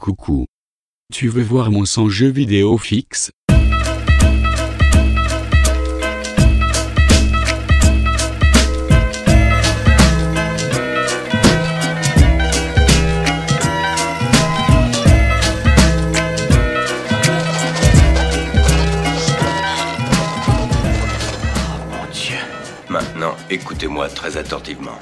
Coucou. Tu veux voir mon son jeu vidéo fixe? Mon Dieu. Maintenant, écoutez-moi très attentivement.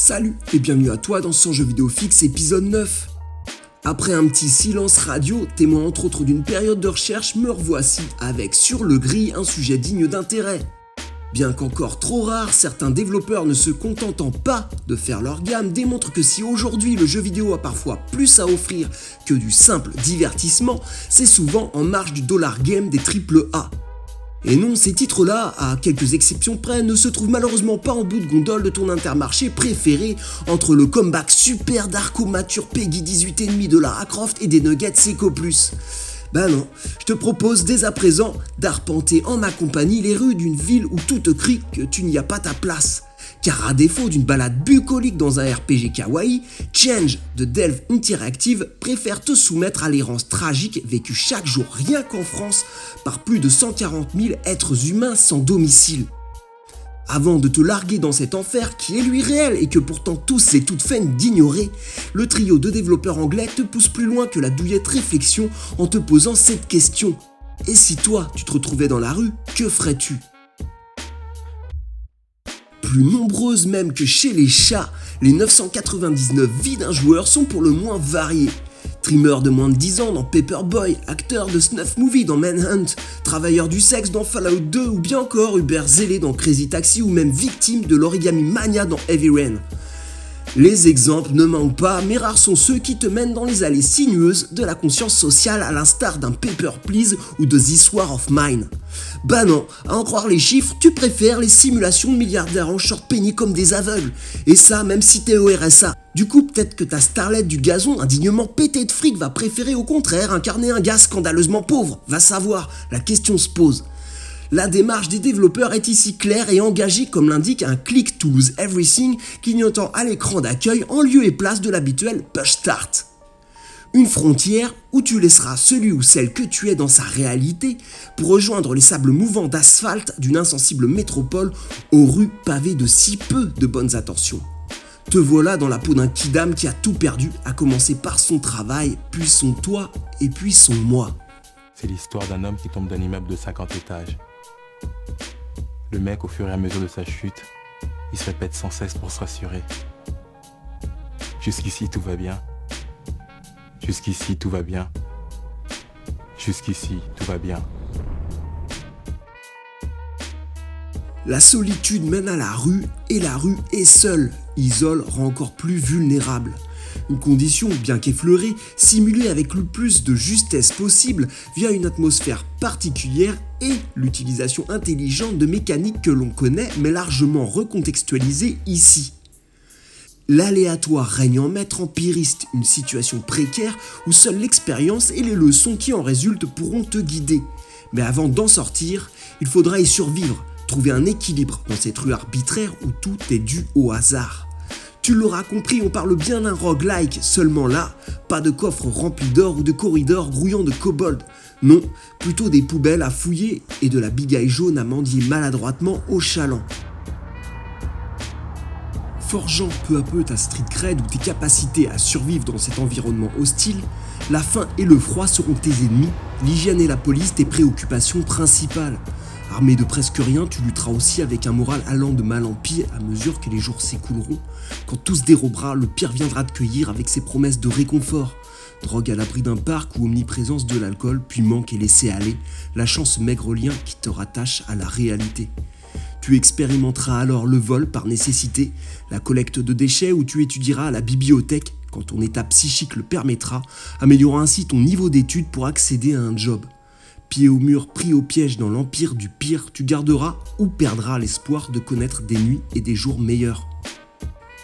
Salut et bienvenue à toi dans son jeu vidéo fixe épisode 9. Après un petit silence radio, témoin entre autres d'une période de recherche, me revoici avec sur le gris un sujet digne d'intérêt. Bien qu'encore trop rare, certains développeurs ne se contentant pas de faire leur gamme démontrent que si aujourd'hui le jeu vidéo a parfois plus à offrir que du simple divertissement, c'est souvent en marge du dollar game des triple A. Et non, ces titres-là, à quelques exceptions près, ne se trouvent malheureusement pas en bout de gondole de ton intermarché préféré entre le comeback super darko mature Peggy 18,5 de Lara Croft et des Nuggets Seco Plus. Ben non, je te propose dès à présent d'arpenter en ma compagnie les rues d'une ville où tout te crie que tu n'y as pas ta place. Car à défaut d'une balade bucolique dans un RPG kawaii, Change de Delve Interactive préfère te soumettre à l'errance tragique vécue chaque jour rien qu'en France par plus de 140 000 êtres humains sans domicile. Avant de te larguer dans cet enfer qui est lui réel et que pourtant tous et toutes feignent d'ignorer, le trio de développeurs anglais te pousse plus loin que la douillette réflexion en te posant cette question. Et si toi, tu te retrouvais dans la rue, que ferais-tu? Plus nombreuses même que chez les chats, les 999 vies d'un joueur sont pour le moins variées. Trimmer de moins de 10 ans dans Paperboy, acteur de snuff movie dans Manhunt, travailleur du sexe dans Fallout 2 ou bien encore Hubert Zélé dans Crazy Taxi ou même victime de l'origami mania dans Heavy Rain. Les exemples ne manquent pas, mais rares sont ceux qui te mènent dans les allées sinueuses de la conscience sociale à l'instar d'un Paper Please ou de This War of Mine. Bah non, à en croire les chiffres, tu préfères les simulations de milliardaires en short penny comme des aveugles. Et ça, même si t'es au RSA. Du coup, peut-être que ta starlette du gazon, indignement pété de fric, va préférer au contraire incarner un gars scandaleusement pauvre. Va savoir, la question se pose. La démarche des développeurs est ici claire et engagée comme l'indique un Click to Lose Everything clignotant à l'écran d'accueil en lieu et place de l'habituel push start. Une frontière où tu laisseras celui ou celle que tu es dans sa réalité pour rejoindre les sables mouvants d'asphalte d'une insensible métropole aux rues pavées de si peu de bonnes attentions. Te voilà dans la peau d'un kidam qui a tout perdu, à commencer par son travail, puis son toit et puis son moi. C'est l'histoire d'un homme qui tombe d'un immeuble de 50 étages. Le mec, au fur et à mesure de sa chute, il se répète sans cesse pour se rassurer. Jusqu'ici, tout va bien. Jusqu'ici, tout va bien. Jusqu'ici, tout va bien. La solitude mène à la rue et la rue est seule. Isole rend encore plus vulnérable. Une condition, bien qu'effleurée, simulée avec le plus de justesse possible via une atmosphère particulière et l'utilisation intelligente de mécaniques que l'on connaît mais largement recontextualisées ici. L'aléatoire règne en maître empiriste, une situation précaire où seule l'expérience et les leçons qui en résultent pourront te guider. Mais avant d'en sortir, il faudra y survivre, trouver un équilibre dans cette rue arbitraire où tout est dû au hasard. Tu l'auras compris, on parle bien d'un roguelike, seulement là, pas de coffre rempli d'or ou de corridors grouillants de kobold. Non, plutôt des poubelles à fouiller et de la bigaille jaune à mendier maladroitement au chaland. Forgeant peu à peu ta street cred ou tes capacités à survivre dans cet environnement hostile, la faim et le froid seront tes ennemis, l'hygiène et la police tes préoccupations principales. Armé de presque rien, tu lutteras aussi avec un moral allant de mal en pire à mesure que les jours s'écouleront. Quand tout se dérobera, le pire viendra te cueillir avec ses promesses de réconfort. Drogue à l'abri d'un parc ou omniprésence de l'alcool, puis manque et laisser aller, lâchant ce maigre lien qui te rattache à la réalité. Tu expérimenteras alors le vol par nécessité, la collecte de déchets où tu étudieras à la bibliothèque quand ton état psychique le permettra, améliorant ainsi ton niveau d'études pour accéder à un job. Pied au mur, pris au piège dans l'empire du pire, tu garderas ou perdras l'espoir de connaître des nuits et des jours meilleurs.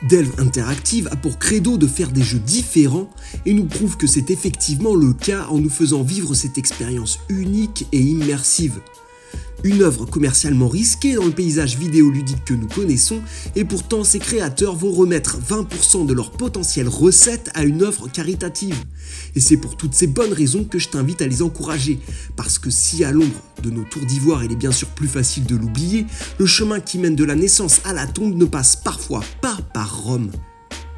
Delve Interactive a pour credo de faire des jeux différents et nous prouve que c'est effectivement le cas en nous faisant vivre cette expérience unique et immersive. Une œuvre commercialement risquée dans le paysage vidéoludique que nous connaissons, et pourtant ses créateurs vont remettre 20% de leur potentielle recette à une œuvre caritative. Et c'est pour toutes ces bonnes raisons que je t'invite à les encourager, parce que si à l'ombre de nos tours d'ivoire il est bien sûr plus facile de l'oublier, le chemin qui mène de la naissance à la tombe ne passe parfois pas par Rome.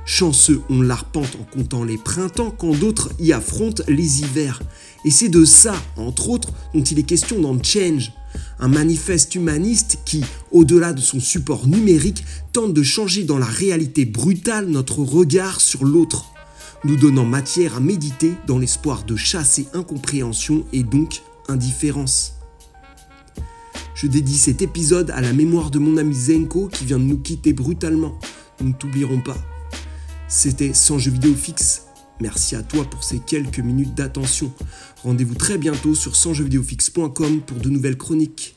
Chanceux on l'arpente en comptant les printemps quand d'autres y affrontent les hivers. Et c'est de ça, entre autres, dont il est question dans Change, un manifeste humaniste qui, au-delà de son support numérique, tente de changer dans la réalité brutale notre regard sur l'autre, nous donnant matière à méditer dans l'espoir de chasser incompréhension et donc indifférence. Je dédie cet épisode à la mémoire de mon ami Zenko qui vient de nous quitter brutalement. Nous ne t'oublierons pas. C'était Sans jeu vidéo fixe. Merci à toi pour ces quelques minutes d'attention. Rendez-vous très bientôt sur sansjeuxvidéofixe.com pour de nouvelles chroniques.